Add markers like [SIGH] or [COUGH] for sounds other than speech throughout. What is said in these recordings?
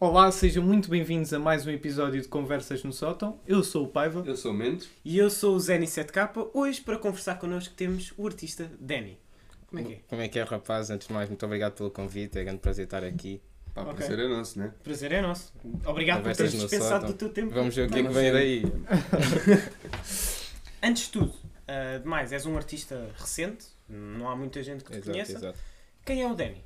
Olá, sejam muito bem-vindos a mais um episódio de Conversas no Sótão. Eu sou o Paiva. Eu sou o Mendes. E eu sou o Zeni7K. Hoje, para conversar connosco, temos o artista Danny. Como é que é? Como é que é, rapaz? Antes de mais, muito obrigado pelo convite. É grande prazer estar aqui. Pá, Ok. prazer é nosso, né? Prazer é nosso. Obrigado por Conversas teres no dispensado sótão. do teu tempo. Vamos ver o que é que vem daí. [LAUGHS] Antes de tudo, ah, demais, és um artista recente. Não há muita gente que te Exato, conheça. exato. Quem é o Danny?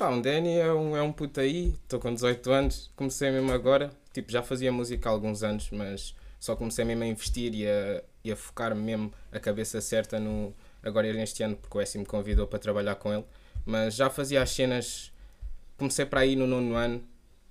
Pá, um Danny é um, é um puto aí. Estou com 18 anos. Comecei mesmo agora. Tipo, já fazia música há alguns anos, mas só comecei mesmo a investir e a, e a focar mesmo a cabeça certa no. Agora neste ano, porque o Essi me convidou para trabalhar com ele. Mas já fazia as cenas. Comecei para aí no nono ano,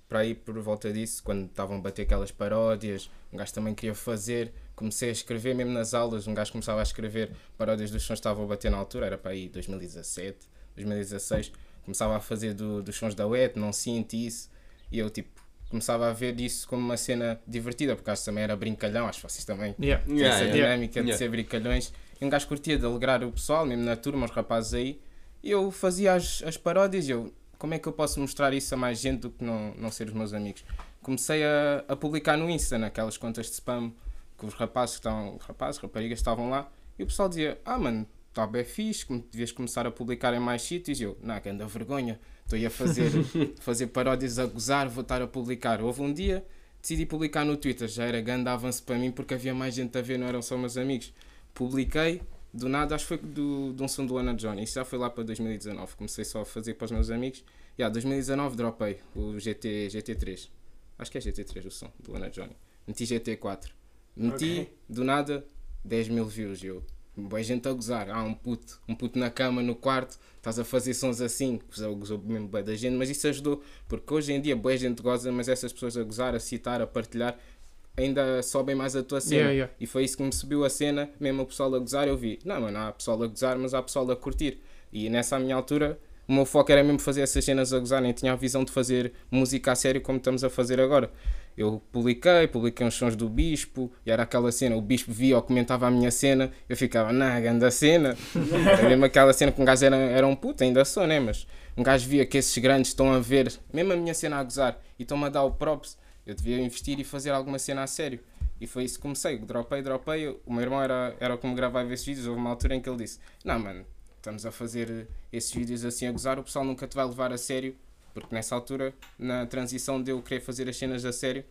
para aí por volta disso, quando estavam a bater aquelas paródias. Um gajo também queria fazer. Comecei a escrever mesmo nas aulas. Um gajo começava a escrever paródias dos sons que estavam a bater na altura, era para aí 2017, 2016. Começava a fazer do- dos sons da web, não sinto isso. E eu, tipo, começava a ver isso como uma cena divertida, porque acho que também era brincalhão. Acho que vocês também Yeah. Yeah, essa yeah. dinâmica de Yeah. ser brincalhões. E um gajo curtia de alegrar o pessoal, mesmo na turma, os rapazes aí. E eu fazia as, as paródias e eu, como é que eu posso mostrar isso a mais gente do que não, não ser os meus amigos? Comecei a, a publicar no Insta, naquelas contas de spam, que os rapazes que estão, rapazes, raparigas estavam lá, e o pessoal dizia, ah mano, está bem fixe, como devias começar a publicar em mais sítios. E eu, não, que anda vergonha, estou a fazer, [LAUGHS] fazer paródias a gozar, vou estar a publicar. Houve um dia, decidi publicar no Twitter, já era grande avanço para mim porque havia mais gente a ver, não eram só meus amigos. Publiquei, do nada, acho que foi do, de um som do Ana Johnny, isso já foi lá para 2019, comecei só a fazer para os meus amigos. E yeah, 2019 dropei o GT, GT3, acho que é GT3 o som do Ana Johnny. Meti GT4, meti, Ok. do nada, 10 mil views. Eu, boa gente a gozar, há um puto, um puto na cama, no quarto, estás a fazer sons assim, gozou, gozou mesmo bué da gente, mas isso ajudou, porque hoje em dia boa gente goza, mas essas pessoas a gozar, a citar, a partilhar, ainda sobem mais a tua cena. Yeah, yeah. E foi isso que me subiu a cena, mesmo o pessoal a gozar, eu vi, não, mano, há pessoal a gozar, mas há pessoal a curtir. E nessa minha altura, o meu foco era mesmo fazer essas cenas a gozar, nem tinha a visão de fazer música a sério como estamos a fazer agora. Eu publiquei, publiquei uns sons do Bispo, e era aquela cena, o Bispo via ou comentava a minha cena, eu ficava, na grande cena. Era [LAUGHS] mesmo aquela cena que um gajo era, era um puto, ainda sou, né? Mas um gajo via que esses grandes estão a ver, mesmo a minha cena a gozar, e estão-me a dar o props, eu devia investir e fazer alguma cena a sério. E foi isso que comecei, dropei, dropei. O meu irmão era, era o que me gravava esses vídeos. Houve uma altura em que ele disse: Não, mano, estamos a fazer esses vídeos assim a gozar, o pessoal nunca te vai levar a sério. Porque nessa altura, na transição de eu querer fazer as cenas a sério,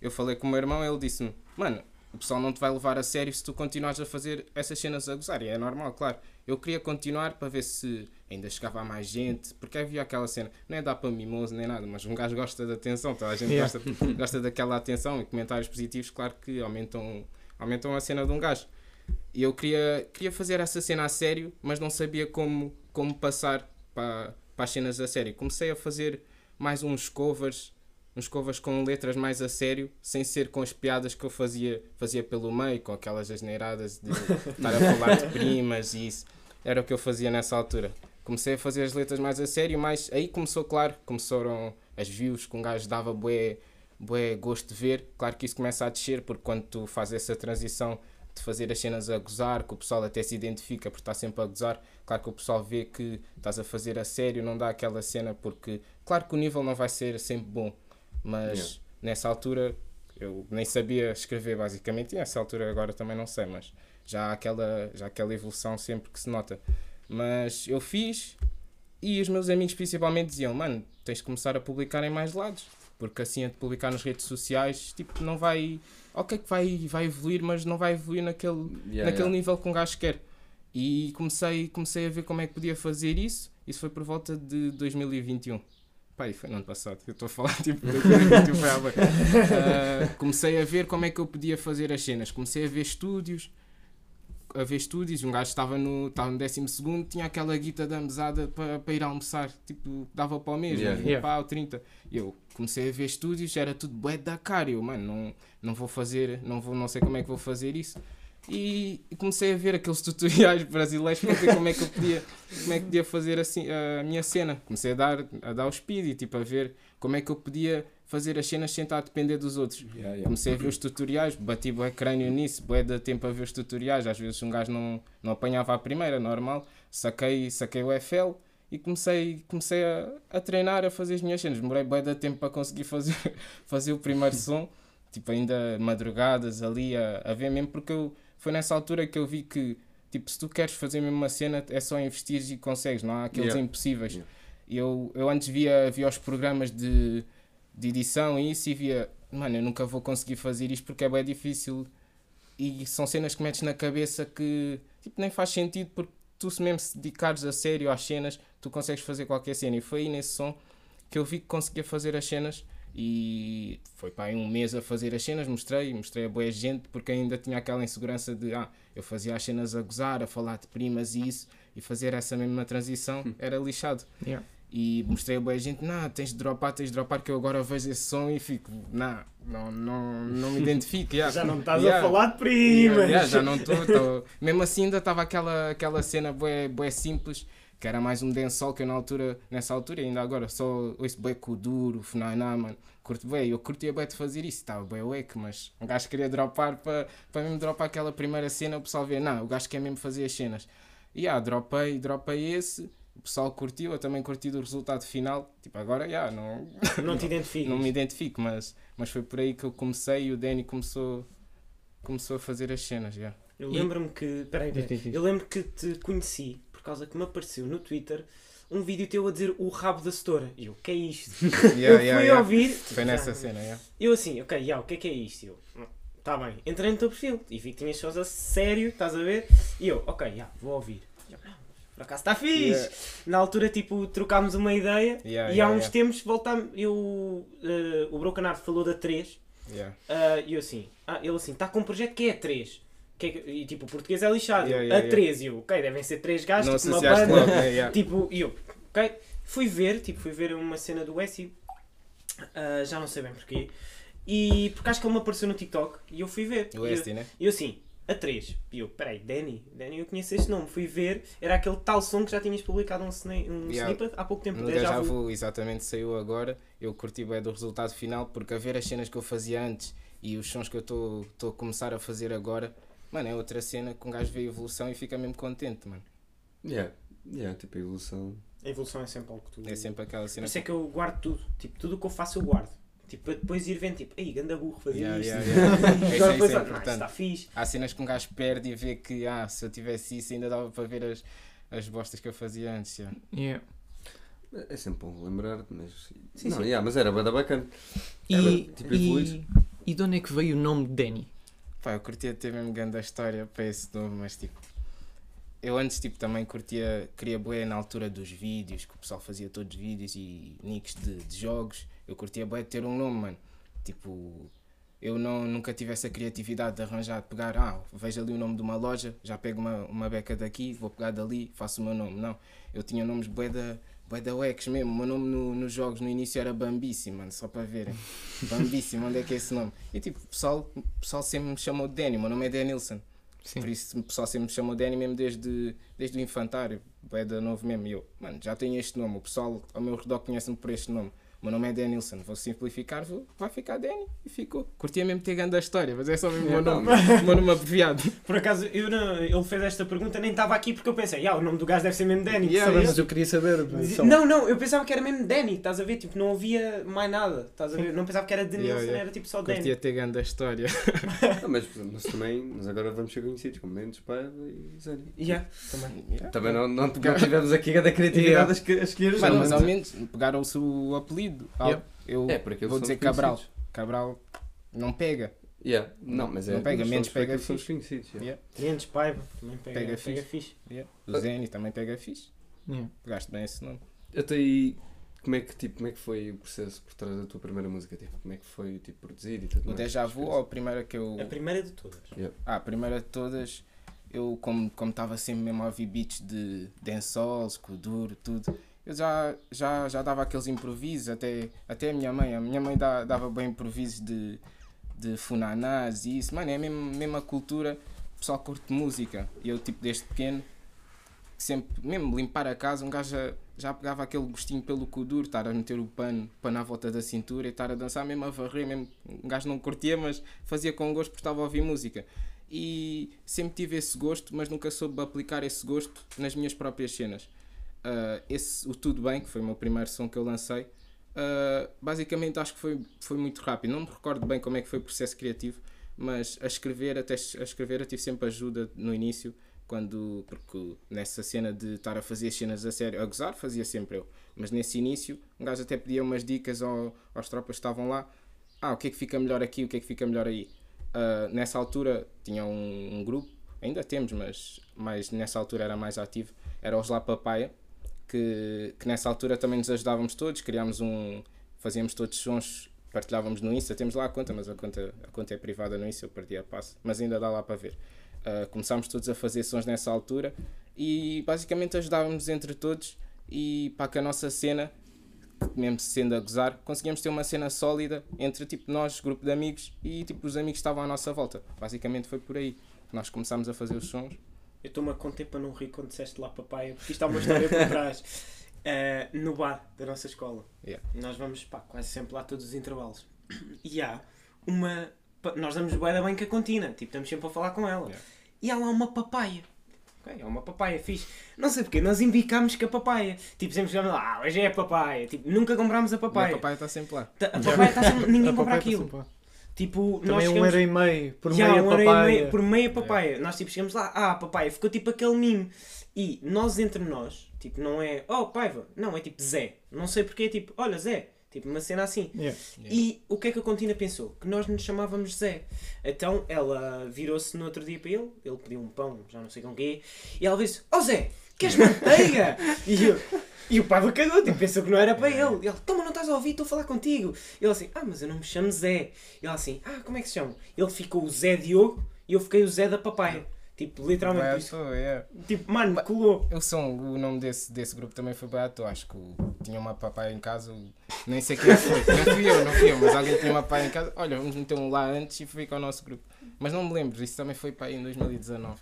eu falei com o meu irmão ele disse-me: Mano, o pessoal não te vai levar a sério se tu continuares a fazer essas cenas a gozar. E é normal, claro. Eu queria continuar para ver se ainda chegava a mais gente, porque havia aquela cena, não é dar para mimoso nem nada, mas um gajo gosta de atenção, toda a gente Yeah. gosta, [LAUGHS] gosta daquela atenção e comentários positivos, claro que aumentam, aumentam a cena de um gajo. E eu queria, queria fazer essa cena a sério, mas não sabia como, como passar para, para as cenas a sério. Comecei a fazer mais uns covers, uns covers com letras mais a sério, sem ser com as piadas que eu fazia, fazia pelo meio, com aquelas asneiradas de [LAUGHS] estar a falar de primas e isso. Era o que eu fazia nessa altura. Comecei a fazer as letras mais a sério, mas aí começou, claro, começaram as views que um gajo dava bué, bué gosto de ver. Claro que isso começa a descer, porque quando tu fazes essa transição de fazer as cenas a gozar, que o pessoal até se identifica por estar sempre a gozar, claro que o pessoal vê que estás a fazer a sério, não dá aquela cena, porque claro que o nível não vai ser sempre bom, mas Yeah. nessa altura eu nem sabia escrever basicamente, e nessa altura agora também não sei, mas já há aquela, já há aquela evolução sempre que se nota. Mas eu fiz e os meus amigos principalmente diziam, mano, tens de começar a publicar em mais lados, porque assim a de publicar nas redes sociais, tipo, não vai. Ok que vai, vai evoluir, mas não vai evoluir naquele, Yeah, naquele yeah. nível que um gajo quer. E comecei, comecei a ver como é que podia fazer isso. Isso foi por volta de 2021. Pá, e foi no ano passado. Eu estou a falar [LAUGHS] tipo 2021 foi há bué. [LAUGHS] Ah, Comecei a ver como é que eu podia fazer as cenas. Comecei a ver estúdios. A ver estúdios. Um gajo estava no, estava no 12 segundo, tinha aquela guita da mesada para, para ir almoçar. Tipo, dava para o mesmo. Yeah. O 30. E eu comecei a ver estúdios, era tudo bué da cara. Eu, mano, não, não vou fazer, não, vou, não sei como é que vou fazer isso. E e comecei a ver aqueles [LAUGHS] tutoriais brasileiros para ver como é que eu podia, como é que podia fazer assim a minha cena. Comecei a dar, a dar o speed e tipo a ver como é que eu podia fazer as cenas sem estar a depender dos outros. Yeah, yeah. Comecei a ver os tutoriais, bati bué crânio nisso, bué de tempo a ver os tutoriais. Às vezes um gajo não, não apanhava a primeira, normal. Saquei, saquei o FL e comecei, comecei a, a treinar, a fazer as minhas cenas. Demorei bem de tempo para conseguir [LAUGHS] fazer, fazer o primeiro som, tipo, ainda madrugadas ali a, a ver mesmo, porque eu, foi nessa altura que eu vi que, tipo, se tu queres fazer mesmo uma cena, é só investir e consegues, não há aqueles Yeah. impossíveis. Eu, eu antes via, via os programas de, de edição e isso e via, mano, eu nunca vou conseguir fazer isto porque é bem difícil e são cenas que metes na cabeça que tipo, nem faz sentido porque tu se mesmo se dedicares a sério às cenas, tu consegues fazer qualquer cena. E foi aí nesse som que eu vi que conseguia fazer as cenas e foi para aí um mês a fazer as cenas, mostrei, mostrei a boa gente porque ainda tinha aquela insegurança de ah, eu fazia as cenas a gozar, a falar de primas e isso, e fazer essa mesma transição era lixado. Yeah. E mostrei a boa gente, não, tens de dropar, tens de dropar, que eu agora vejo esse som e fico, não, não, não, não me identifico. [LAUGHS] yeah. Já não estás Yeah. a falar de Yeah, primas. yeah, já não estou. Mesmo assim, ainda estava aquela, aquela cena bué, bué simples, que era mais um dancehall que eu na altura, nessa altura, ainda agora, só ouço bué Kuduro, Funaná, mano. Curto bué, eu curtia bué de fazer isso, estava bué wack, mas um gajo queria dropar para mesmo dropar aquela primeira cena, o pessoal vê, não, o gajo quer mesmo fazer as cenas. E yeah, dropei, dropei esse, o pessoal curtiu, eu também curti do resultado final. Tipo, agora, yeah, não, Não te identificas. não me identifico, mas, mas foi por aí que eu comecei e o Danny começou, começou a fazer as cenas, yeah. Eu lembro-me que. Peraí, eu lembro que te conheci por causa que me apareceu no Twitter um vídeo teu a dizer o rabo da setora. E eu, o que é isto? [LAUGHS] eu fui yeah. ouvir. Foi nessa cena, yeah. Eu assim, ok, yeah, o que é que é isto? Eu, tá bem, entrei no teu perfil e vi que tinhas shows a sério, estás a ver? E eu, ok, yeah, vou ouvir. Por acaso está fixe. Yeah. Na altura, tipo, trocámos uma ideia Yeah, e há uns tempos voltámos. Eu, eh, o Broken Art falou da 3 Yeah. ah, e eu assim, ah, ele assim, está com um projeto que é a 3. Que é que- e tipo, o português é lixado. A 3, e eu, ok, devem ser 3 gajos, tipo uma banda. logo. Tipo, e eu, ok, fui ver, tipo, fui ver uma cena do Essie, ah, já não sei bem porquê, e porque acho que ele me apareceu no TikTok e eu fui ver. O E Esti, né? E eu assim, a 3. E eu, peraí, Danny, Danny, eu conheço este nome. Fui ver, era aquele tal som que já tinhas publicado um, sni- um Yeah. snippet há pouco tempo. No Deja Vu. Vu, exatamente, saiu agora. Eu curti bem do resultado final, porque a ver as cenas que eu fazia antes e os sons que eu estou a começar a fazer agora, mano, é outra cena que um gajo vê a evolução e fica mesmo contente, mano. Yeah. Yeah, tipo a evolução. A evolução é sempre algo que tu... É sempre aquela Por cena. isso é que eu guardo tudo. Tipo, tudo o que eu faço eu guardo. Tipo, para depois ir vendo, tipo, ei, ganda burro, fazia Yeah, isto. yeah, yeah. [LAUGHS] Isso agora é- é importante. está fixe. Há cenas que um gajo perde e vê que, ah, se eu tivesse isso ainda dava para ver as, as bostas que eu fazia antes. yeah. Yeah. É sempre bom lembrar, mas. Sim, não, sim. yeah, mas era bada bacana. E, Era, tipo, e, e de onde é que veio o nome de Danny? Pá, eu curtia ter mesmo grande a história para esse nome, mas tipo. Eu antes tipo, também curtia, queria bué na altura dos vídeos, que o pessoal fazia todos vídeos e nicks de, de jogos. Eu curtia bué ter um nome, mano. Tipo, eu não, nunca tive essa criatividade de arranjar, de pegar, ah, vejo ali o nome de uma loja, já pego uma, uma beca daqui, vou pegar dali, faço o meu nome. Não, eu tinha nomes bué da, bué da UX mesmo. O meu nome no- nos jogos no início era Bambici, mano, só para verem. [LAUGHS] Bambici, onde é que é esse nome? E tipo, o pessoal, pessoal sempre me chamou de Danny, o meu nome é Danilson. Sim. Por isso o pessoal sempre me chamou Danny mesmo desde, desde o infantário, é da novo mesmo. E eu, mano, já tenho este nome, o pessoal ao meu redor conhece-me por este nome. O meu nome é Danilson, vou simplificar, vou, vai ficar Danny e ficou. Curtia mesmo ter grande a história, mas é só mesmo o meu Yeah, nome, o meu nome abreviado. [LAUGHS] Por acaso, eu não, ele fez esta pergunta, nem estava aqui porque eu pensei, ah, o nome do gajo deve ser mesmo Danny. Yeah, sabes? Mas eu queria saber. só- Não, não, eu pensava que era mesmo Danny, estás a ver? Tipo, não havia mais nada, estás a ver? [LAUGHS] Não pensava que era Denilson, Yeah, yeah. era tipo só Danny. Curtia ter grande a história. [LAUGHS] Ah, mas, mas também, mas agora vamos ser conhecidos como Mendes, Paiva e Zénio. Yeah, também. Yeah. Também não, não, não tivemos aqui a criatividade Yeah. a escolher os mas ao menos pegaram-se o apelido. Ah, Yeah. Eu É, porque vou dizer Cabral. Cabral não pega. Yeah. Não, mas é. Não pega, menos pega fixe. conhecidos. yeah. Yeah. Mendes, Paiva, também pega, Pega pega, fixe. fixe. O Zeni também pega fixe. Yeah. Pegaste bem esse nome. Até aí, como é, que, tipo, como é que foi o processo por trás da tua primeira música? Tipo, como é que foi tipo, produzir e tudo O? Deja Vu ou a primeira que eu. A primeira de todas. Ah, a primeira de todas, eu como como estava sempre mesmo a ouvir beats de dancehall, Kuduro, tudo, eu já, já, já dava aqueles improvisos, até, até a minha mãe, a minha mãe dá- dava bem improvisos de, de funanás e isso, mano, é mesmo, mesmo a cultura, o pessoal curte música, e eu tipo desde pequeno, sempre, mesmo limpar a casa, um gajo já, já pegava aquele gostinho pelo Kuduro, estar a meter o pano, pano à volta da cintura e estar a dançar mesmo a varrer, mesmo, um gajo não curtia, mas fazia com gosto porque estava a ouvir música. E sempre tive esse gosto, mas nunca soube aplicar esse gosto nas minhas próprias cenas. Uh, esse, o Tudo Bem, que foi o meu primeiro som que eu lancei, uh, basicamente acho que foi, foi muito rápido. Não me recordo bem como é que foi o processo criativo, mas a escrever, até a escrever, eu tive sempre ajuda no início, quando, porque nessa cena de estar a fazer as cenas a sério, a gozar, fazia sempre eu. Mas nesse início, um gajo até pedia umas dicas ao, tropas que estavam lá. Ah, o que é que fica melhor aqui, o que é que fica melhor aí. Uh, nessa altura tinha um, um, grupo, ainda temos, mas, mas nessa altura era mais ativo, era os La Papaya, que, que nessa altura também nos ajudávamos todos, criámos um, fazíamos todos sons, partilhávamos no Insta, temos lá a conta, mas a conta, a conta é privada no Insta, eu perdi a passo, mas ainda dá lá para ver. Uh, começámos todos a fazer sons nessa altura e basicamente ajudávamos entre todos e para que a nossa cena, mesmo sendo a gozar, conseguíamos ter uma cena sólida entre tipo nós, grupo de amigos, e tipo os amigos que estavam à nossa volta. Basicamente foi por aí que nós começámos a fazer os sons. Eu estou-me a conter para não rir quando disseste lá papaya, porque isto há uma história por trás. Uh, [LAUGHS] no bar da nossa escola. Yeah. Nós vamos pá, quase sempre lá todos os intervalos. E há uma. Nós damos boa da bem com a contina, tipo, estamos sempre a falar com ela. Yeah. E há lá uma papaya Ok, é uma papaya fixe. Não sei porque, nós embicámos com a papaya. Tipo, sempre chegamos lá, ah, hoje é a papaya. Tipo, nunca comprámos a papaya. A papaya está sempre lá. A papaya está sempre. Ninguém [LAUGHS] compra aquilo. Tipo, Também nós um chegamos... euro e meio por Já, meia um euro papaya. e meio por meia papaya. Nós tipo chegamos lá, ah, papaya, ficou tipo aquele mimo. E nós entre nós, tipo, não é, oh, paiva, não, é tipo Zé. Não sei porque é tipo, olha, Zé. Tipo, uma cena assim. Yeah. E o que é que a Contina pensou? Que nós nos chamávamos Zé. Então ela virou-se no outro dia para ele, ele pediu um pão, já não sei com o quê, e ela disse: Oh Zé, queres manteiga? [LAUGHS] e, eu, e o Paiva cagou, tipo, pensou que não era para ele. E ele: Toma, não estás a ouvir, estou a falar contigo. E ele assim: Ah, mas eu não me chamo Zé. E ela assim: Ah, como é que se chama? Ele ficou o Zé Diogo e eu fiquei o Zé da Papaya. Tipo, literalmente. À isso. toa, yeah. Tipo, mano, colou. O som, o nome desse, desse grupo também foi bem à toa. Acho que tinha uma papaya em casa, nem sei quem foi. [LAUGHS] Não fui eu, não fui eu, mas alguém tinha uma papaya em casa. Olha, vamos meter um lá antes e fica o nosso grupo. Mas não me lembro, isso também foi para aí em 2019.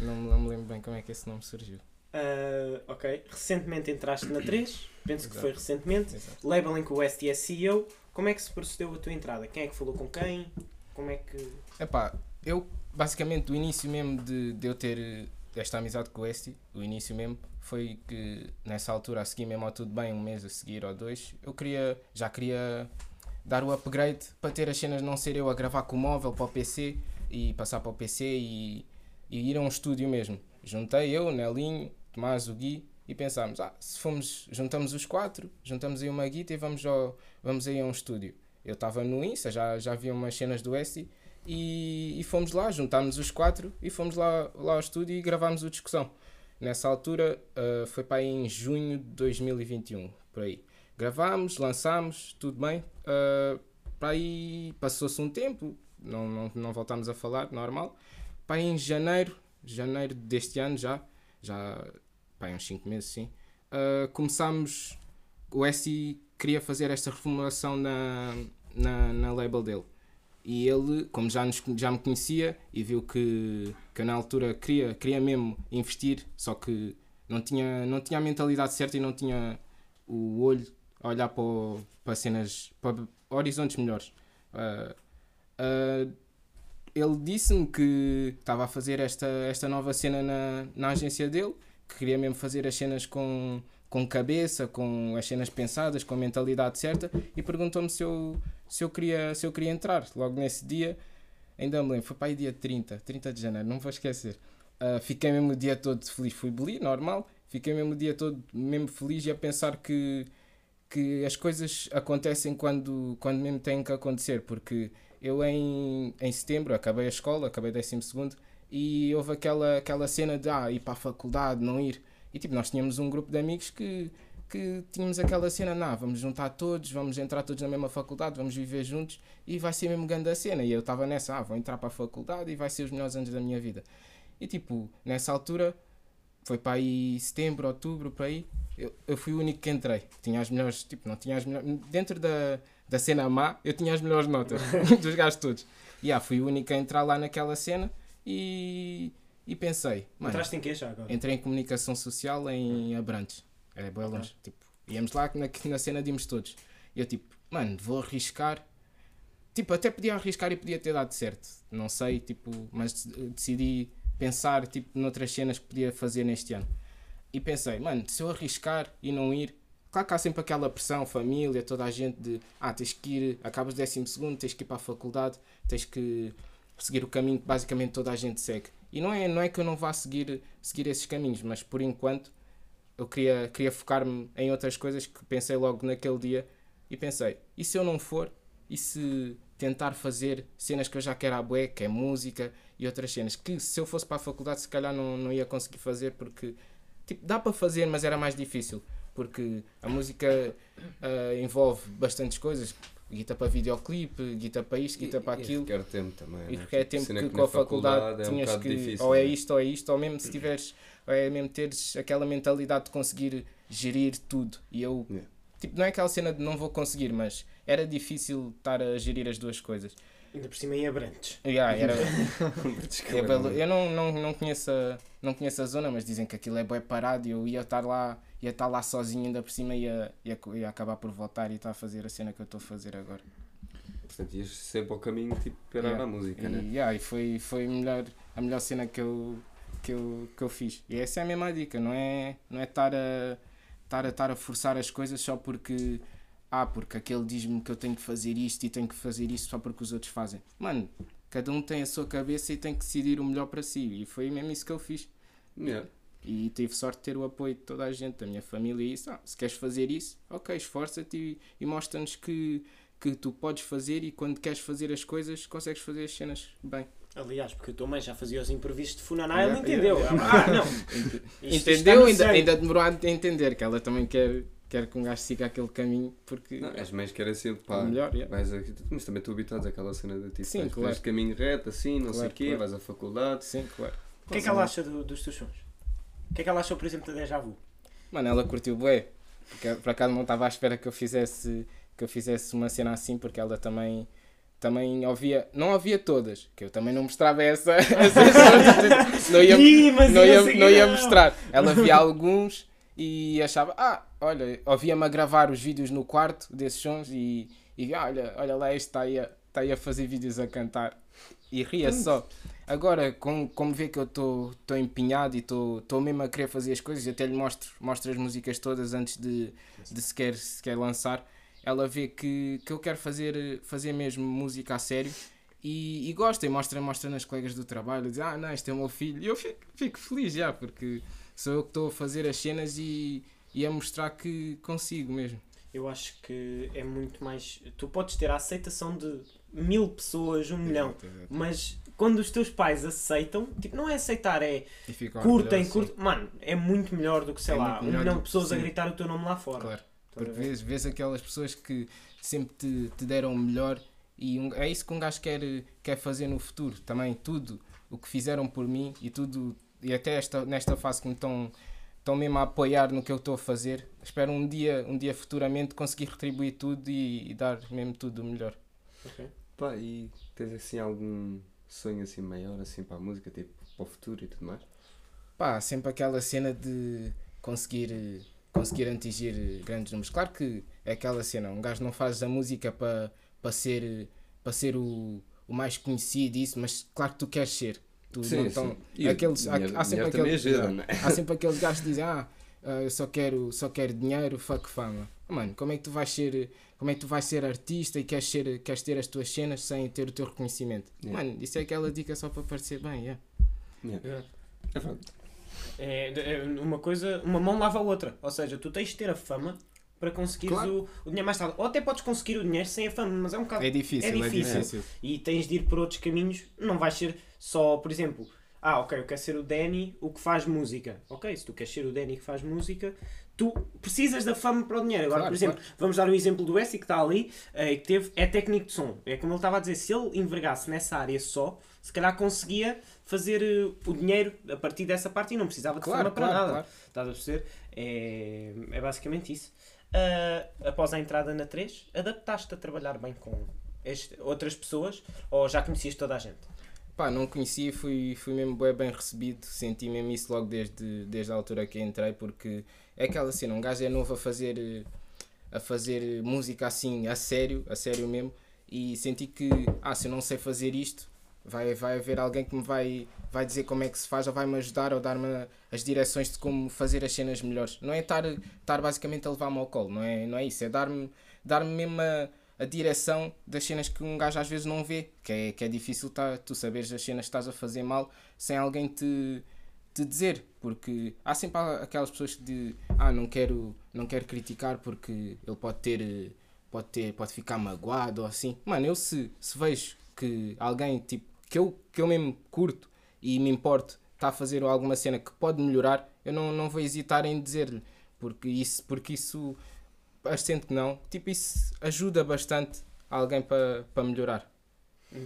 Não, não me lembro bem como é que esse nome surgiu. Ah, ok. Recentemente entraste na 3, penso que Exato. foi recentemente. Exato. Labeling com o West é CEO. Como é que se procedeu a tua entrada? Quem é que falou com quem? Como é que. Epá, eu basicamente do início mesmo de, de eu ter eh, esta amizade com o Esti, o início mesmo, foi que nessa altura a seguir mesmo ao tudo bem, um mês a seguir ou dois, eu queria, já queria dar o upgrade para ter as cenas não ser eu a gravar com o móvel para o PC e passar para o PC e, e ir a um estúdio mesmo. Juntei eu, Nelinho, Tomás, o Gui e pensámos, ah, se fomos, juntamos os quatro, juntamos aí uma guita e vamos, ao, vamos aí a um estúdio. Eu estava no Insta, já, já havia umas cenas do Esti e, e fomos lá, juntámos os quatro e fomos lá, lá ao estúdio e gravámos o discussão. Nessa altura ah, foi para aí em junho de 2021, por aí. Gravámos, lançámos, tudo bem. ah, para aí passou-se um tempo, não, não, não voltámos a falar, normal. Para aí em janeiro, janeiro deste ano já, já aí uns 5 meses sim, ah, começámos, o Essi queria fazer esta reformulação na, na, na label dele. E ele, como já, nos, já me conhecia e viu que, que eu na altura queria, queria mesmo investir, só que não tinha, não tinha a mentalidade certa e não tinha o olho a olhar para, para cenas, para horizontes melhores. Ah, ah, ele disse-me que estava a fazer esta, esta nova cena na, na agência dele, que queria mesmo fazer as cenas com, com cabeça, com as cenas pensadas, com a mentalidade certa, e perguntou-me se eu, se, eu queria, se eu queria entrar. Logo nesse dia, ainda me lembro, foi para aí dia 30, 30 de janeiro, não vou esquecer. Ah, fiquei mesmo o dia todo feliz, fui beli, normal, fiquei mesmo o dia todo mesmo feliz e a pensar que, que as coisas acontecem quando, quando mesmo têm que acontecer, porque eu em, em setembro acabei a escola, acabei 12 segundo, e houve aquela, aquela cena de ah, ir para a faculdade, não ir. E tipo, nós tínhamos um grupo de amigos que, que tínhamos aquela cena, não, vamos juntar todos, vamos entrar todos na mesma faculdade, vamos viver juntos e vai ser mesmo grande a cena. E eu estava nessa, ah, vou entrar para a faculdade e vai ser os melhores anos da minha vida. E tipo, nessa altura, foi para aí setembro, outubro, para aí, eu, eu fui o único que entrei. Tinha as melhores, tipo, não tinha as melhores. Dentro da, da cena má, eu tinha as melhores notas [LAUGHS] [LAUGHS] dos gajos todos. E ah, fui o único a entrar lá naquela cena e, e pensei, Entraste em que já agora? entrei em comunicação social em Abrantes. É bem longe. Tipo, íamos lá na, na cena de íamos todos. E eu tipo, mano, vou arriscar. Tipo, até podia arriscar e podia ter dado certo. Não sei, tipo, mas dec- decidi pensar tipo, noutras cenas que podia fazer neste ano. e pensei, mano, se eu arriscar e não ir, claro que há sempre aquela pressão, família, toda a gente de, ah, tens que ir, acabas o décimo segundo, tens que ir para a faculdade, tens que seguir o caminho que basicamente toda a gente segue. E não é, não é que eu não vá seguir, seguir esses caminhos, mas por enquanto eu queria, queria focar-me em outras coisas que pensei logo naquele dia e pensei, e se eu não for? E se tentar fazer cenas que eu já quero à bué, que é música e outras cenas, que se eu fosse para a faculdade se calhar não, não ia conseguir fazer porque tipo, dá para fazer, mas era mais difícil. Porque a música ah, envolve bastantes coisas, guita para videoclipe, guita para isto, guita para E- e aquilo. requer tempo também. E né? porque é Tipo, tempo cena que, com a faculdade, é um tinhas bocado que. difícil, ou é né? isto ou é isto, ou mesmo se tiveres. Ou é mesmo teres aquela mentalidade de conseguir gerir tudo. E eu. Yeah. Tipo, não é aquela cena de não vou conseguir, mas era difícil estar a gerir as duas coisas. Ainda por cima em Abrantes. Yeah, era, [LAUGHS] é eu não, não, não, conheço a, não conheço a zona, mas dizem que aquilo é bem parado e eu ia estar lá, ia estar lá sozinho ainda por cima e ia, ia, ia acabar por voltar e estar a fazer a cena que eu estou a fazer agora. Portanto, ias sempre ao caminho tipo, para Yeah. a música, E, né? yeah, e foi, foi a, melhor, a melhor cena que eu, que, eu, que eu fiz. E essa é a mesma dica, não é não é estar a, estar a, estar a forçar as coisas só porque. Ah, porque aquele diz-me que eu tenho que fazer isto e tenho que fazer isto só porque os outros fazem. Mano, cada um tem a sua cabeça e tem que decidir o melhor para si. E foi mesmo isso que eu fiz. Yeah. E tive sorte de ter o apoio de toda a gente, da minha família e isso. Ah, se queres fazer isso, ok, esforça-te e, e mostra-nos que, que tu podes fazer e quando queres fazer as coisas, consegues fazer as cenas bem. Aliás, porque a tua mãe já fazia os imprevistos de Funaná, Yeah, ele entendeu. Ah, [LAUGHS] não. Isto- Entendeu? Ainda, ainda demorou a entender que ela também quer, quer que um gajo siga aquele caminho porque Não, as mães querem sempre, é pá, melhor. yeah. vais aqui, mas também tu habituados àquela cena de tipo, Sim, vais claro. caminho reto, assim, não sei Claro, o quê, claro. vais à faculdade. Sim, claro. O que é que ela acha do- dos teus sons? O que é que ela achou, por exemplo, da Deja Vu? Mano, ela curtiu bué. Porque por acaso não estava à espera que eu fizesse que eu fizesse uma cena assim, porque ela também também ouvia, não ouvia todas, que eu também não mostrava essa, [LAUGHS] coisas, não ia, Ih, mas não ia não ia não. mostrar. Ela via alguns e achava, ah, olha, ouvia-me a gravar os vídeos no quarto desses sons e, e ah, olha, olha lá, este está aí, a, está aí a fazer vídeos a cantar e ria só. Agora, com, como vê que eu estou empenhado e estou mesmo a querer fazer as coisas, até lhe mostro, mostro as músicas todas antes de, de sequer, sequer lançar, ela vê que, que eu quero fazer, fazer mesmo música a sério e, e gosta e mostra, mostra nas colegas do trabalho, diz, ah não, este é o meu filho, e eu fico, fico feliz já, porque sou eu que estou a fazer as cenas e, e a mostrar que consigo mesmo. Eu acho que é muito mais. Tu podes ter a aceitação de mil pessoas, um milhão, Exato, exato. mas quando os teus pais aceitam, tipo, não é aceitar, é curtem, curtem. Mano, é muito melhor do que, sei É lá, um milhão do de pessoas a sim. gritar o teu nome lá fora. Claro. A Porque vês, vês aquelas pessoas que sempre te, te deram o melhor e um- é isso que um gajo quer, quer fazer no futuro. Também tudo o que fizeram por mim e tudo, e até esta, nesta fase que me estão, estão mesmo a apoiar no que eu estou a fazer. Espero um dia, um dia futuramente conseguir retribuir tudo e, e dar mesmo tudo o melhor. Ok. Pá, e tens assim algum sonho assim maior assim para a música, tipo, para o futuro e tudo mais? Pá, sempre aquela cena de conseguir, conseguir atingir grandes números. Claro que é aquela cena, um gajo não faz a música para para ser, para ser o, o mais conhecido isso, mas claro que tu queres ser. Tu não tão- E aqueles, há, há sempre aqueles, ajuda, né? há sempre aqueles gajos que dizem ah, ah, eu só quero, só quero dinheiro, fuck fama. Mano, como é que tu vais ser, como é que tu vais ser artista e queres, ser, queres ter as tuas cenas sem ter o teu reconhecimento? Yeah. Mano, isso é aquela dica só para parecer bem, yeah. Yeah. É verdade. É, é uma coisa, uma mão lava a outra. Ou seja, tu tens de ter a fama para conseguires Claro. o, o dinheiro mais tarde. Ou até podes conseguir o dinheiro sem a fama, mas é um bocado. É difícil, É é difícil. difícil. E tens de ir por outros caminhos. Não vais ser só, por exemplo, ah, ok, eu quero ser o Danny, o que faz música. Ok, se tu queres ser o Danny que faz música, tu precisas da fama para o dinheiro. Agora, Claro, por exemplo, vamos dar o exemplo do Essi que está ali, eh, que teve, é técnico de som. É como ele estava a dizer, se ele envergasse nessa área só, se calhar conseguia fazer eh, o dinheiro a partir dessa parte e não precisava de Claro, fama para claro, nada. claro. Estás a perceber? É, é basicamente isso. Ah, após a entrada na 3, adaptaste a trabalhar bem com este- outras pessoas ou já conhecias toda a gente? Pá, não conhecia, fui, fui mesmo bué bem recebido, senti mesmo isso logo desde, desde a altura que entrei, porque é aquela cena, um gajo é novo a fazer, a fazer música assim, a sério, a sério mesmo, e senti que, ah, se eu não sei fazer isto, vai, vai haver alguém que me vai, vai dizer como é que se faz, ou vai me ajudar, ou dar-me as direções de como fazer as cenas melhores. Não é estar, estar basicamente a levar-me ao colo, não é, não é isso, é dar-me dar mesmo a, a direção das cenas que um gajo às vezes não vê, que é, que é difícil tá, tu saberes as cenas que estás a fazer mal sem alguém te, te dizer, porque há sempre aquelas pessoas que de ah, não quero, não quero criticar porque ele pode ter, pode ter, pode ficar magoado ou assim. Mano, eu se, se vejo que alguém tipo, que, eu, que eu mesmo curto e me importo está a fazer alguma cena que pode melhorar, eu não, não vou hesitar em dizer-lhe, porque isso, porque isso assento que não, tipo, isso ajuda bastante alguém para pa melhorar.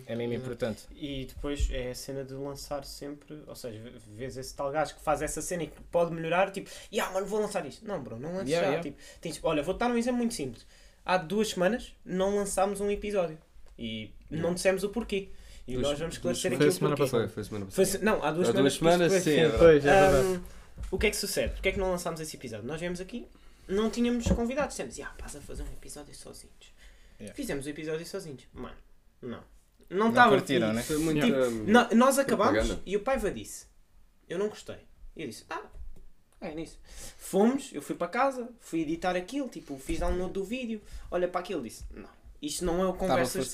É mesmo importante. E depois é a cena de lançar sempre, ou seja, vês esse tal gajo que faz essa cena e que pode melhorar, tipo, yeah, mano, vou lançar isto. Não, bro, não lances Yeah, já. yeah. Tipo, tens, olha, vou dar um exemplo muito simples. Há duas semanas não lançámos um episódio e não dissemos o porquê. E Duas- nós vamos esclarecer aqui o semana porquê. Foi, foi semana passada. não, há duas Há semanas. duas semanas, sim, foi- é. Ahm, o que é que sucede? Porquê é que não lançámos esse episódio? Nós viemos aqui, não tínhamos convidados, dissemos, ah, pás a fazer um episódio sozinhos. Yeah. Fizemos o episódio sozinhos. Mano, não. Não estava curtiram, né? Foi muito. Tipo, nós acabámos e o Paiva disse: Eu não gostei. E eu disse: Ah, é nisso. Fomos, eu fui para casa, fui editar aquilo, tipo, fiz download do vídeo, olha para aquilo e disse: Não, isto não é o conversas.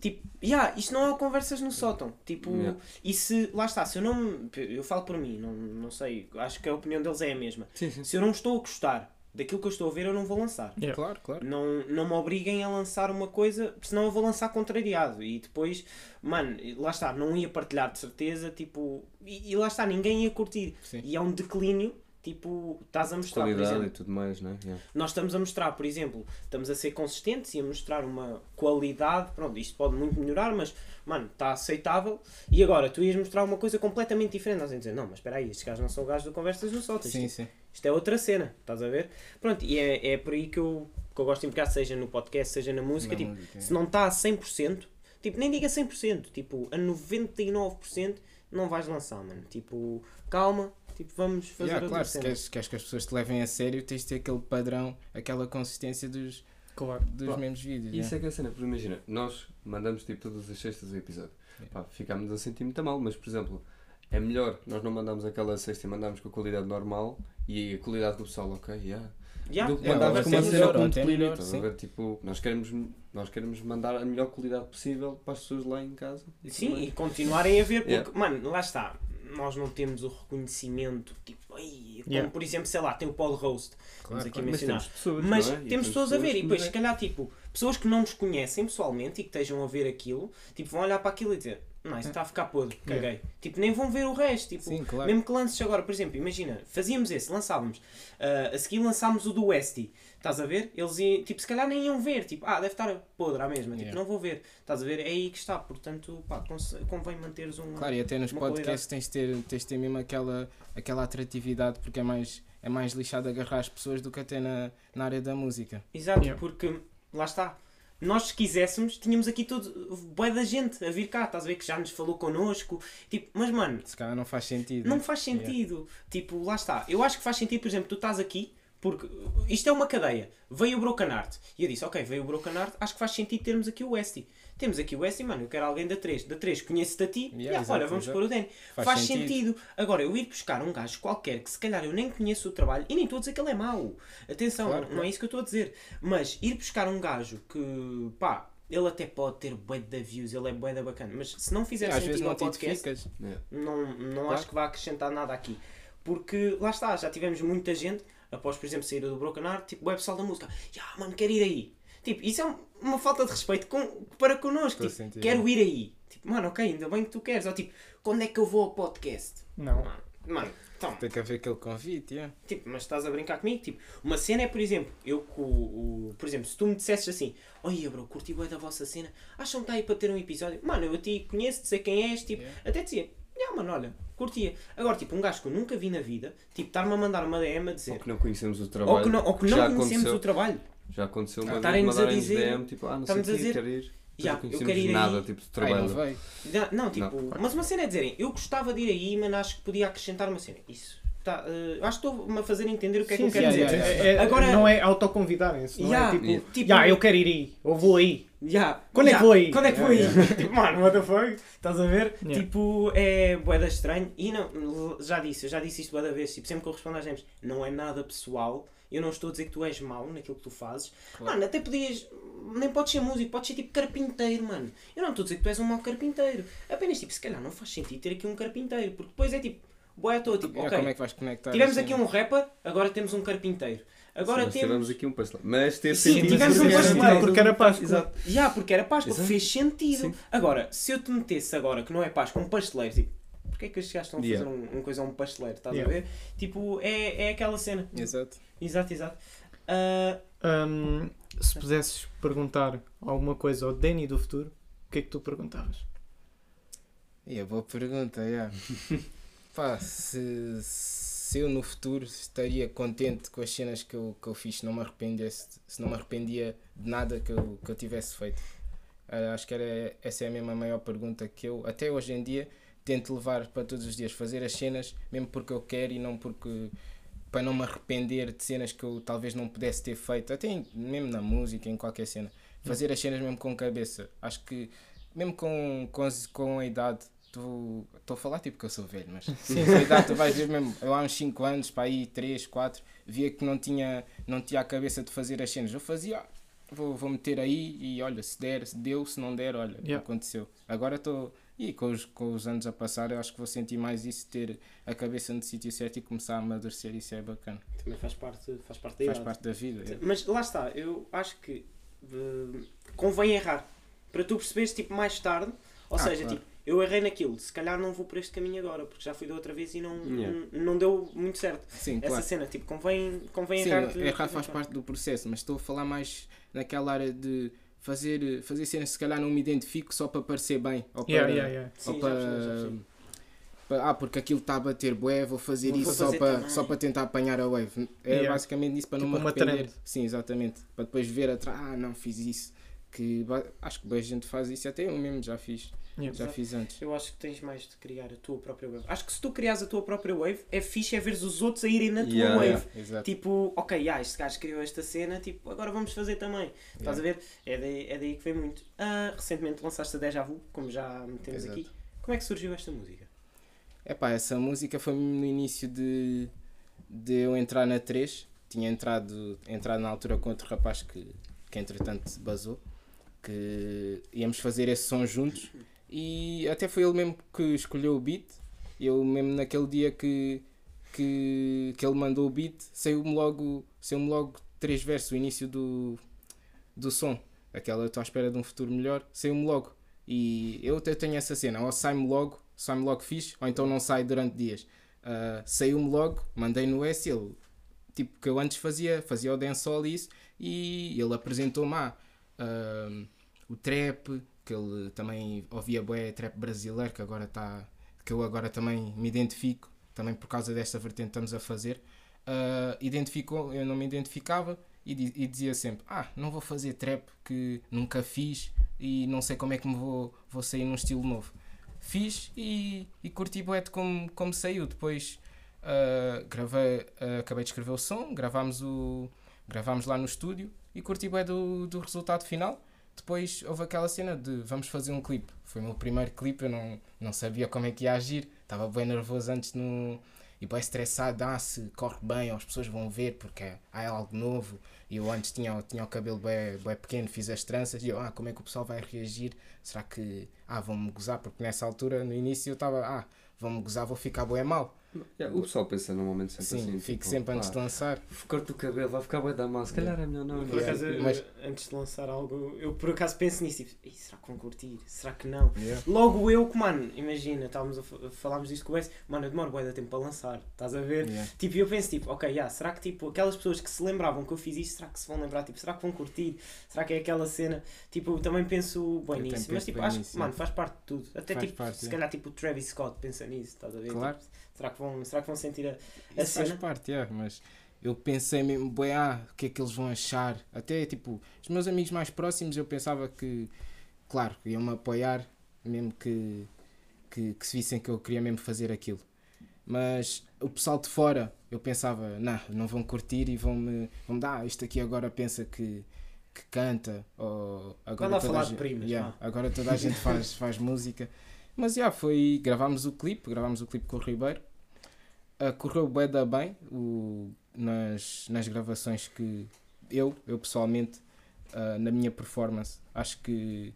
Tipo, yeah, isto não é o conversas no sótão. Tipo, Yeah. e se, lá está, se eu não. me- Eu falo por mim, não, não sei, acho que a opinião deles é a mesma. Sim, sim. Se eu não estou a gostar daquilo que eu estou a ver, eu não vou lançar. Yeah. Claro, claro. Não, não me obriguem a lançar uma coisa, senão eu vou lançar contrariado. E depois, mano, lá está, não ia partilhar de certeza, tipo. E, e lá está, ninguém ia curtir. Sim. E é um declínio, tipo, estás a mostrar, por Qualidade exemplo. e tudo mais, né? Yeah. Nós estamos a mostrar, por exemplo, estamos a ser consistentes e a mostrar uma qualidade. Pronto, isto pode muito melhorar, mas, mano, está aceitável. E agora, tu ias mostrar uma coisa completamente diferente. Nós íamos dizer, não, mas espera aí, estes gajos não são gajos de conversas no sótão. Sim, sim. Isto é outra cena, estás a ver? Pronto, e é, é por aí que eu, que eu gosto de implicar, seja no podcast, seja na música. Na tipo, música, é. se não está a 100%, tipo, nem diga 100%, tipo, a 99% não vais lançar, mano. Tipo, calma, tipo, vamos fazer Yeah, outra claro, se cena. queres, queres que as pessoas te levem a sério, tens de ter aquele padrão, aquela consistência dos, Claro. dos Pá, mesmos vídeos. Isso yeah. é que é a cena, porque imagina, nós mandamos tipo todas as sextas o episódio. Pá, ficámos a sentir muito mal, mas por exemplo, é melhor nós não mandamos aquela sexta e mandamos com a qualidade normal e a qualidade do pessoal, ok, yeah. Yeah, do que mandarmos vai com uma cena com estás a ver? Tipo, nós queremos, nós queremos mandar a melhor qualidade possível para as pessoas lá em casa. e Sim, mais. e continuarem a ver, porque, Yeah. mano, lá está. Nós não temos o reconhecimento, tipo, ai, como Yeah. por exemplo, sei lá, tem o Paul Roast, Claro, estamos aqui a Mas mencionar. temos pessoas, Mas é? Temos pessoas a ver, e depois, se calhar, tipo, pessoas que não nos conhecem pessoalmente e que estejam a ver aquilo, tipo, vão olhar para aquilo e dizer, não, isso está a ficar podre, caguei. Tipo, nem vão ver o resto, tipo, Sim, claro. mesmo que lances agora, por exemplo, imagina, fazíamos esse, lançávamos, ah, a seguir lançámos o do Westy, estás a ver? Eles iam, tipo, se calhar nem iam ver, tipo, ah, deve estar podre à mesma, tipo, Yeah. não vou ver, estás a ver? É aí que está, portanto, pá, convém manteres um. Claro, e até nos podcasts tens de ter, tens de ter mesmo aquela, aquela atratividade, porque é mais, é mais lixado agarrar as pessoas do que até na, na área da música. Exato, Yeah. porque lá está. Nós, se quiséssemos, tínhamos aqui todo, boa da gente a vir cá, estás a ver que já nos falou connosco, tipo, mas mano, Se calhar não faz sentido. não né? faz sentido. Tipo, lá está. Eu acho que faz sentido, por exemplo, tu estás aqui, porque isto é uma cadeia. Veio o Broken Art. E eu disse, ok, veio o Broken Art, acho que faz sentido termos aqui o Westy. Temos aqui o Westy, mano, eu quero alguém da 3. Da 3 conheço-te a ti, Yeah, yeah, exato, olha, vamos exato. pôr o Danny. Faz, Faz sentido. sentido. Agora, eu ir buscar um gajo qualquer que se calhar eu nem conheço o trabalho, e nem estou a dizer que ele é mau. Atenção, Claro, não claro. é isso que eu estou a dizer. Mas ir buscar um gajo que, pá, ele até pode ter bué de views, ele é bué da bacana, mas se não fizer vezes sentido não ao podcast, não, não Claro. acho que vá acrescentar nada aqui. Porque lá está, já tivemos muita gente, após, por exemplo, sair do Broken Art, tipo, web pessoal da música, ya mano, quero ir aí. Tipo, isso é um- uma falta de respeito com, para connosco. Tipo, quero ir aí. Tipo, mano, ok, ainda bem que tu queres. Ou tipo, quando é que eu vou ao podcast? Não. Mano, mano então, Tem que haver aquele convite, yeah. tipo, mas estás a brincar comigo? Tipo, uma cena é, por exemplo, eu com o, o- Por exemplo, se tu me dissesses assim, olha, bro, curti bem da vossa cena, acham que está aí para ter um episódio? Mano, eu ti conheço, sei quem és, tipo, Yeah. até dizia, ah, mano, olha, curtia. Agora, tipo, um gajo que eu nunca vi na vida, tipo, estar-me a mandar uma DM a Ou dizer, que não conhecemos o trabalho. ou que não, ou que já não conhecemos aconteceu, o trabalho. Já aconteceu uma vez Estarem-nos a dizer- DM, tipo, ah, não sei o que, dizer, quero ir. Mas "Ya, não eu conhecemos quero ir aí." nada, tipo, de Ai, não trabalho. veio. Não, não, tipo, mas uma cena é dizerem, eu gostava de ir aí, mas acho que podia acrescentar uma cena. Isso, tá, eh, acho que estou-me a fazer entender o que é que Sim, eu quero sim, dizer. yeah, É- é- Agora- não é autoconvidarem-se. Não Yeah, é tipo, Yeah. tipo, "Ya, eu quero ir aí, ou vou aí. Yeah, Quando é que yeah, vou aí? Quando é que vou aí? Yeah, [LAUGHS] tipo, mano, what the fuck? Estás a ver? Yeah. Tipo, é boeda estranho. E não, já disse, eu já disse isto boeda vez. Tipo, sempre que eu respondo às James, não é nada pessoal. Eu não estou a dizer que tu és mau naquilo que tu fazes. Claro. Mano, até podias. Nem podes ser músico, podes ser tipo carpinteiro, mano. Eu não estou a dizer que tu és um mau carpinteiro. Apenas tipo, se calhar não faz sentido ter aqui um carpinteiro. Porque depois é tipo, boé à toa, tipo, Yeah, ok. Como é que vais conectar? Tivemos assim? aqui um rapper, agora temos um carpinteiro. Agora Nós temos. tivemos aqui um pasteleiro. Mas teve Sim, sentido. tivemos um porque era- pasteleiro. Porque era Páscoa. Exato. Já, porque era Páscoa, Exato. fez sentido. Sim. Agora, se eu te metesse agora que não é Páscoa, um pasteleiro, tipo, porquê é que estes gajos estão a fazer Yeah. um, um coisa a um pasteleiro? Estás Yeah. a ver? Tipo, é, é aquela cena. Exato. Exato, exato. Ah, Hum, se pudesses perguntar alguma coisa ao Danny do futuro, o que é que tu perguntavas? A boa pergunta, yeah. [LAUGHS] Pá, se, se eu no futuro estaria contente com as cenas que eu, que eu fiz, se não me arrependesse, se não me arrependia de nada que eu, que eu tivesse feito. Ah, acho que era, essa é a maior pergunta que eu, até hoje em dia, tento levar para todos os dias, fazer as cenas mesmo porque eu quero e não porque para não me arrepender de cenas que eu talvez não pudesse ter feito, até em- mesmo na música, em qualquer cena. Fazer as cenas mesmo com cabeça. Acho que mesmo com, com, com a idade, tu estou a falar tipo que eu sou velho, mas [LAUGHS] sim, a idade tu vais ver mesmo, eu há uns 5 anos, para aí 3, 4, via que não tinha, não tinha a cabeça de fazer as cenas. Eu fazia, ah, vou, vou meter aí e olha, se der, se deu, se não der, olha, Yeah. aconteceu. Agora estou. E com os, com os anos a passar, eu acho que vou sentir mais isso, ter a cabeça no sítio certo e começar a amadurecer. Isso é bacana. também faz parte, faz parte da Faz idade. parte da vida. é. Mas lá está, eu acho que eh, convém errar. Para tu perceberes, tipo, mais tarde. Ou Ah, seja, claro. tipo, eu errei naquilo, se calhar não vou por este caminho agora, porque já fui da outra vez e não, Yeah. não, não deu muito certo. Sim, Essa claro. cena, tipo, convém, convém Sim, errar. errar faz parte do processo, mas estou a falar mais naquela área de fazer, fazer cenas que se calhar não me identifico só para parecer bem. Ou para, Yeah, yeah, yeah. Sim, ou já para, já para- Ah, porque aquilo está a bater bué, vou fazer Vou isso fazer só, para, também. só para tentar apanhar a wave. É Yeah. basicamente isso para não Tipo me uma arrepender. trend. Sim, exatamente. Para depois ver atrás, ah, não fiz isso. Que acho que boa gente faz isso, até eu mesmo já fiz, Yeah. já Exato. fiz antes. Eu acho que tens mais de criar a tua própria wave. Acho que se tu criares a tua própria wave, é fixe é ver os outros a irem na tua Yeah, wave. yeah. Tipo, ok, ah, este gajo criou esta cena, tipo, agora vamos fazer também. Estás a ver? É daí, é daí que vem muito. Ah, recentemente lançaste a Deja Vu, como já metemos Exato. aqui. Como é que surgiu esta música? Epá, essa música foi no início de, de eu entrar na 3. Tinha entrado, entrado na altura com outro rapaz que, que entretanto basou. Que íamos fazer esse som juntos. E até foi ele mesmo que escolheu o beat. Eu mesmo naquele dia que, que, que ele mandou o beat, saiu-me logo, saiu logo três versos, o início do, do som. Aquela estou à espera de um futuro melhor, saiu-me logo. E eu até tenho essa cena, ou sai-me logo, sai-me logo fixe, ou então não sai durante dias. Ah, saiu-me logo, mandei no S, ele, tipo que eu antes fazia, fazia o dancehall e isso, e ele apresentou-me ah, ah, o trap, que ele também ouvia bué trap brasileiro, que agora está, que eu agora também me identifico, também por causa desta vertente que estamos a fazer. Ah, identificou, eu não me identificava e, e dizia sempre, ah, não vou fazer trap que nunca fiz e não sei como é que me vou, vou sair num estilo novo. Fiz e, e curti de como, como saiu. Depois ah, gravei, ah, acabei de escrever o som, gravámos, o, gravámos lá no estúdio e curti bué do, do resultado final. Depois houve aquela cena de vamos fazer um clipe. Foi o meu primeiro clipe, eu não, não sabia como é que ia agir. Estava bem nervoso antes no, e bem estressado. Ah, se corre bem, as pessoas vão ver porque há algo novo. E eu antes tinha, tinha o cabelo bem, bem pequeno, fiz as tranças. E eu, ah, como é que o pessoal vai reagir? Será que, ah, vão-me gozar? Porque nessa altura, no início, eu estava, ah, vão-me gozar, vou ficar bem mal. Yeah, o pessoal pensa normalmente sempre Sim, assim. fico tipo, sempre antes pá, de lançar. Corta o cabelo, vai ficar bem da mal. Se calhar é melhor não. Por não. acaso, mas- eu, antes de lançar algo, eu por acaso penso nisso, tipo, "Ih, será que vão curtir? Será que não? Yeah. Logo eu que, mano, imagina, estávamos a fa- falámos disso com o S, mano, eu demoro bué de tempo para lançar, estás a ver? Yeah. Tipo, eu penso, tipo, ok, yeah, será que tipo, aquelas pessoas que se lembravam que eu fiz isto, será que se vão lembrar? Tipo, será que vão curtir? Será que é aquela cena? Tipo, eu também penso bem Eu nisso. Mas tipo, bem acho que, mano, é. faz parte de tudo. Até Faz tipo, parte, se é. calhar tipo o Travis Scott pensa nisso, estás a ver? Claro. Tipo, será, que vão, será que vão sentir a, a Isso faz cena? parte, é, mas eu pensei mesmo, bué, ah, o que é que eles vão achar? Até, tipo, os meus amigos mais próximos eu pensava que, claro, iam-me apoiar, mesmo que, que, que se vissem que eu queria mesmo fazer aquilo. Mas o pessoal de fora, eu pensava, não, não vão curtir e vão me, vão dar, ah, isto aqui agora pensa que, que canta, ou agora lá toda falar a de gente, primas, yeah, agora toda a gente faz, [LAUGHS] faz música. Mas já foi, gravámos o clipe, gravámos o clipe com o Ribeiro. Ah, correu bué da bem o, nas, nas gravações que eu, eu pessoalmente, ah, na minha performance, acho que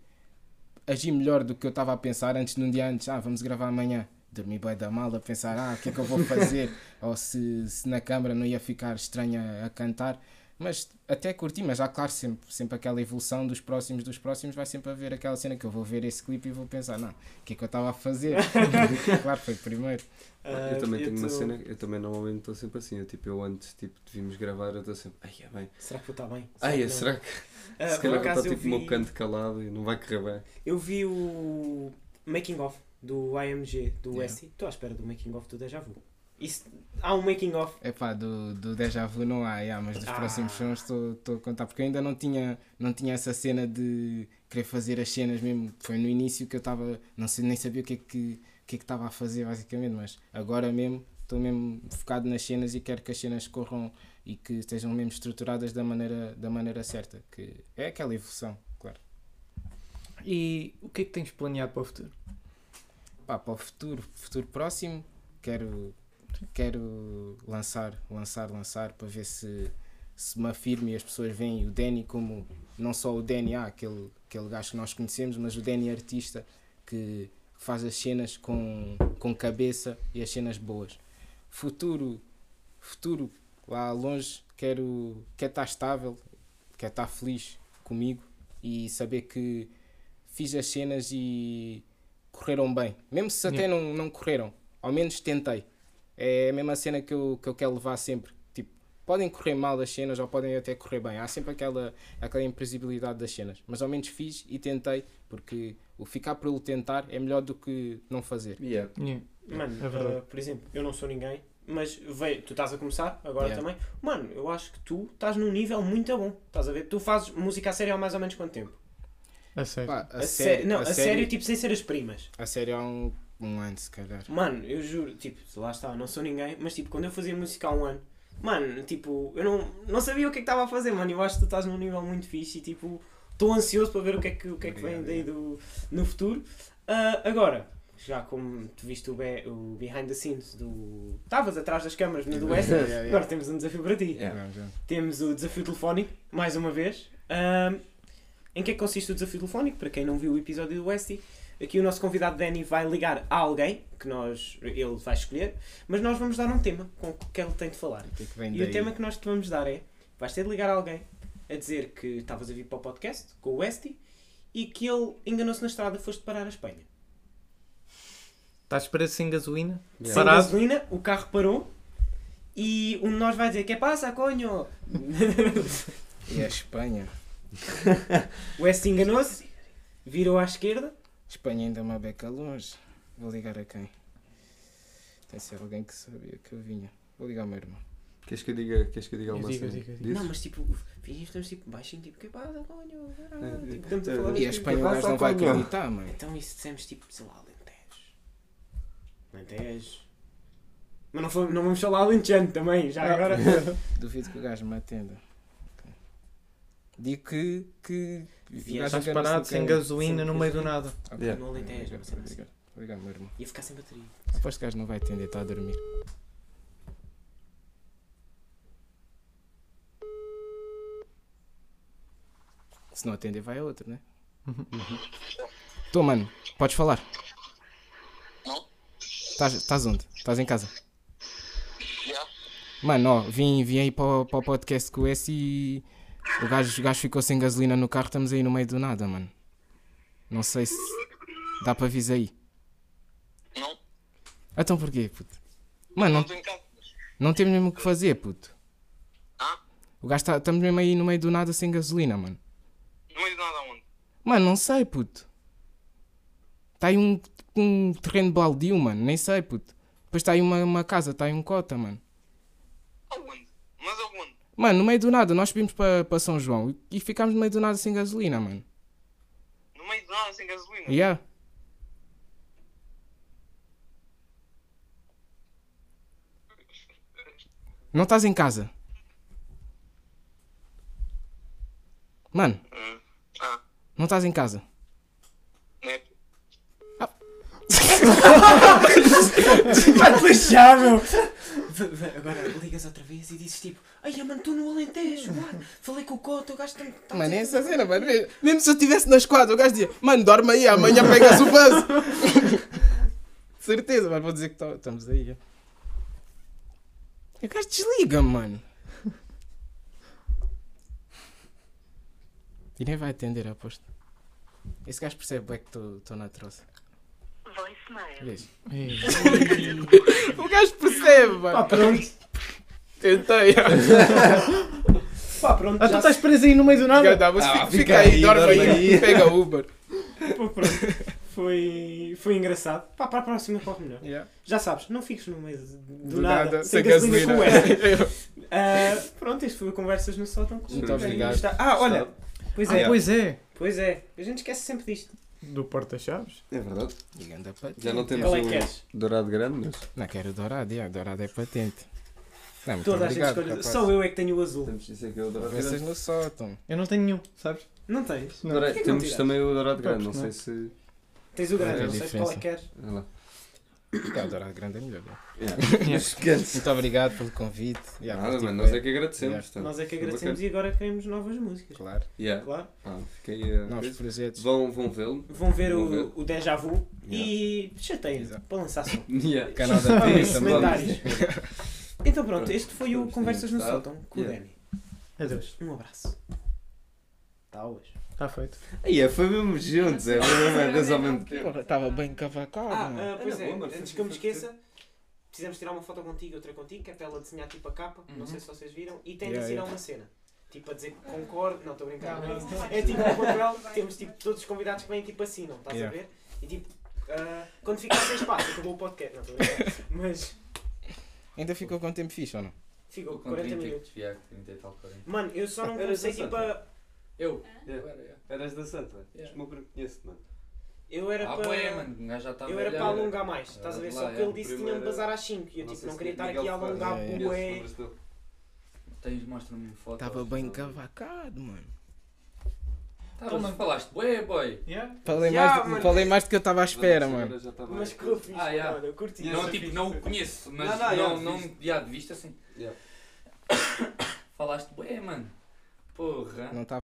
agi melhor do que eu estava a pensar antes de um dia antes, ah, vamos gravar amanhã. Dormi bem da mal a pensar, ah, o que é que eu vou fazer? [LAUGHS] Ou se, se na câmara não ia ficar estranha a cantar. Mas até curti, mas há claro sempre, sempre aquela evolução dos próximos dos próximos, vai sempre haver aquela cena que eu vou ver esse clipe e vou pensar, não, o que é que eu estava a fazer? [LAUGHS] [LAUGHS] claro, foi primeiro. Ah, eu também tenho uma tô- cena, eu também normalmente estou sempre assim. Eu, tipo, eu antes tipo, de virmos gravar, eu estou sempre, ai, é bem. Será que vou estar bem? Ai, não? será que [LAUGHS] Ah, se por calhar está eu tipo vi, meu canto calado e não vai correr bem? eu vi o making of do IMG, do Yeah. Estou à espera do making of do Deja Vu. Isso, há um making of. É pá, do, do Deja Vu não há, yeah, mas dos Ah. próximos sons estou estou a contar, porque eu ainda não tinha, não tinha essa cena de querer fazer as cenas mesmo. Foi no início que eu estava, não sei, nem sabia o que é que o que é que estava a fazer basicamente, mas agora mesmo estou mesmo focado nas cenas e quero que as cenas corram e que estejam mesmo estruturadas da maneira, da maneira certa, que é aquela evolução, claro. E o que é que tens planeado para o futuro? Pá, para o futuro, futuro próximo, quero, quero lançar, lançar, lançar para ver se, se me afirmo e as pessoas veem o Danny como não só o Danny, ah, aquele, aquele gajo que nós conhecemos, mas o Danny artista que faz as cenas com, com cabeça e as cenas boas. Futuro, futuro lá longe, quero, quero estar estável, quero estar feliz comigo e saber que fiz as cenas e correram bem. Mesmo se até Yeah. não, não correram, ao menos tentei. É a mesma cena que eu, que eu quero levar sempre. Tipo, podem correr mal as cenas ou podem até correr bem. Há sempre aquela, aquela imprevisibilidade das cenas. Mas ao menos fiz e tentei, porque o ficar pelo tentar é melhor do que não fazer. Yeah. Yeah. Mano, É ah, por exemplo, eu não sou ninguém, mas veio, tu estás a começar agora Yeah. também. Mano, eu acho que tu estás num nível muito bom. Estás a ver? Tu fazes música a sério há mais ou menos quanto tempo? A sério. Pá, a, A, sério, sério, não, a a sério, tipo, sem ser as primas. a sério há um, um ano, se calhar. Mano, eu juro, tipo, lá está, não sou ninguém, mas tipo, quando eu fazia música há um ano, mano, tipo, eu não, não sabia o que é que estava a fazer, mano. Eu acho que tu estás num nível muito fixe e tipo, estou ansioso para ver o que é que, o que, é que vem daí do, no futuro. Ah, agora, já como tu viste o, be, o behind the scenes do. Estavas atrás das câmaras no [LAUGHS] do West, Yeah, yeah. agora temos um desafio para ti. Temos o desafio telefónico, mais uma vez. Ahm, em que é que consiste o desafio telefónico? Para quem não viu o episódio do Westy, aqui o nosso convidado Danny vai ligar a alguém que nós, ele vai escolher, mas nós vamos dar um tema com o que ele tem de falar. O que é que vem E daí? o tema que nós te vamos dar é: vais ter de ligar a alguém a dizer que estavas a vir para o podcast com o Westy e que ele enganou-se na estrada e foste parar a Espanha. Estás preso sem gasolina? Yeah. Sem Parado? gasolina, o carro parou e um de nós vai dizer: Que passa, conho? [LAUGHS] E a Espanha? [LAUGHS] O Westy enganou-se, virou à esquerda. Espanha ainda é uma beca longe. Vou ligar a quem? Tem ser alguém que sabia que eu vinha. Vou ligar ao meu irmão. Queres que eu diga, queres que eu diga alguma cena? Disso? Não, mas tipo, estamos tipo baixinho, tipo, que conho? caralho?" É, Tipo, estamos a é, falar E a assim. Espanha o gajo não vai conho? acreditar, mano. Então, e se dissemos tipo, sei lá, Alentejo? Alentejo. Mas não, foi, não vamos falar Alentejano também, já agora. [LAUGHS] [LAUGHS] Duvido que o gajo me atenda. Ok. Digo que. que engana-se parado no sem gasolina no meio do nada. Yeah. No Alentejo, uma cena ao meu irmão. Ia ficar sem bateria. Aposto que o gajo não vai atender, está a dormir. Se não atender, vai a outro, né? Estou, mano. Podes falar. Não? Estás onde? Estás em casa? Já? Mano, ó, vim, vim aí para o, para o podcast com o S e o gajo, o gajo ficou sem gasolina no carro, estamos aí no meio do nada, mano. Não sei se dá para avisar aí. Não? Então porquê, puto? Mano, Não não, temos mesmo o que fazer, puto. Ah? O gajo está, estamos mesmo aí no meio do nada sem gasolina, mano. No meio de nada onde? Mano, não sei, puto. Está aí um, um terreno baldio, mano, nem sei, puto. Depois está aí uma, uma casa, está aí um cota, mano. Aonde? Mano, no meio do nada, nós subimos para para São João e, ficámos no meio do nada sem gasolina, mano. No meio de nada, sem gasolina? Yeah. Não estás em casa? Mano, Hum. Ah, não estás em casa? né? Vai deixar, meu! [LAUGHS] Agora ligas outra vez e dizes tipo: Ai, mano, estou no Alentejo, mano. Falei com o Coto, o gajo está. tá Mano, é essa cena, mano. Mesmo se eu estivesse na esquadra, o gajo dizia, mano, dorme aí, amanhã pegas o buzz. [LAUGHS] Certeza, mas vou dizer que estamos aí. já. E o gajo desliga, mano. E nem vai atender, aposto. Esse gajo percebe bem que estou na troça. Voicemail. Vês? [LAUGHS] O gajo percebe, Pá, mano. pronto. Tentei. Pá, pronto. Ah, [LAUGHS] tu já estás preso aí no meio do nada? Mas Ah, fica, fica fica aí, aí, dorme dorme aí, aí. pega Uber. Pô, pronto. Foi, foi engraçado. Pá, para a próxima corre melhor. Yeah. Já sabes, não fiques no meio de- do, Do nada, nada, sem gasolina gasolina. com ela. [LAUGHS] Ah, pronto, isto foi o Conversas no Sótão. com o Muito obrigado. Está- Ah, olha. Pois Ah, é, pois é. pois é. A gente esquece sempre disto. Do Porta-Chaves. É verdade. E ganda patente. Já não temos Qual é que o dourado grande, mas Não quero dourado, yeah, dourado é patente. Não, muito Toda a gente obrigado, escolhe. rapaz. Só eu é que tenho o azul. temos isso aqui é o dourado Conversas grande. no sótão. Eu não tenho nenhum, sabes? Não tens? Não. Dourado- Porquê que não Temos tiraste? também o dourado grande, não porque sei se. Tens o grande, É a não sei qual é que queres. Olha lá. É, o dourado grande é melhor. [LAUGHS] Esquece. Muito obrigado pelo convite. Yeah, Nada, mano, bué. nós é que agradecemos. Yeah. Nós é que agradecemos e agora queremos novas músicas. Claro. Yeah. Claro. Pá, fiquei a. Novos projetos. Vão, vão vê-lo. Vão ver Vão ver. o, o Deja Vu e chateiem para lançar som. [LAUGHS] Yeah. Canal da comentários. [LAUGHS] Então pronto, Pronto. este foi o Conversas no Sótão com o Yeah. Dani. Adeus. Um abraço. Talvez. Está feito. Aí, foi mesmo juntos, é mesmo ao mesmo tempo. Estava bem cavacado. Ah, mano. ah, pois é, antes foi- que eu me foi- esqueça, precisamos tirar uma foto contigo e outra contigo, que é para ela desenhar tipo a capa, não Uhum. sei se vocês viram, e tem de Yeah, assinar yeah. uma cena. Tipo a dizer que concordo, não estou a brincar, Não, não, é é tipo um papel, temos tipo todos os convidados que vêm tipo assinam, estás Yeah. a ver? E tipo, ah, quando ficar sem espaço, acabou o podcast, não estou a brincar, mas Ainda ficou com tempo fixe ou não? ficou Com 40 30, minutos. yeah, 30 e tal, 40. Mano, eu só não comecei essa tipo a. Eu? Yeah. Agora, yeah. Eras da Santa? Yeah. O meu primo conhece-te, mano. Eu era Ah, para. mano, o já está Eu era para alongar mais, estás a ver? Era Só lá, que é. ele disse que tinha de bazar às 5 e eu não tipo não queria estar aqui a alongar Yeah, Conheces, bué. Tens, mostra-me fotos. Estava bem não. cavacado, mano. Tá, mas falaste, bué, boy. Falei, Yeah, mais, mano. falei mais do que eu estava à espera, mano. estava- Mas que eu fiz, Ah, yeah. mano, eu curti. Yeah, Não, tipo, não o conheço, mas Não, não, não, não, yeah, não, yeah, de vista assim. Yeah. [COUGHS] Falaste, bué, mano. Porra. Não estava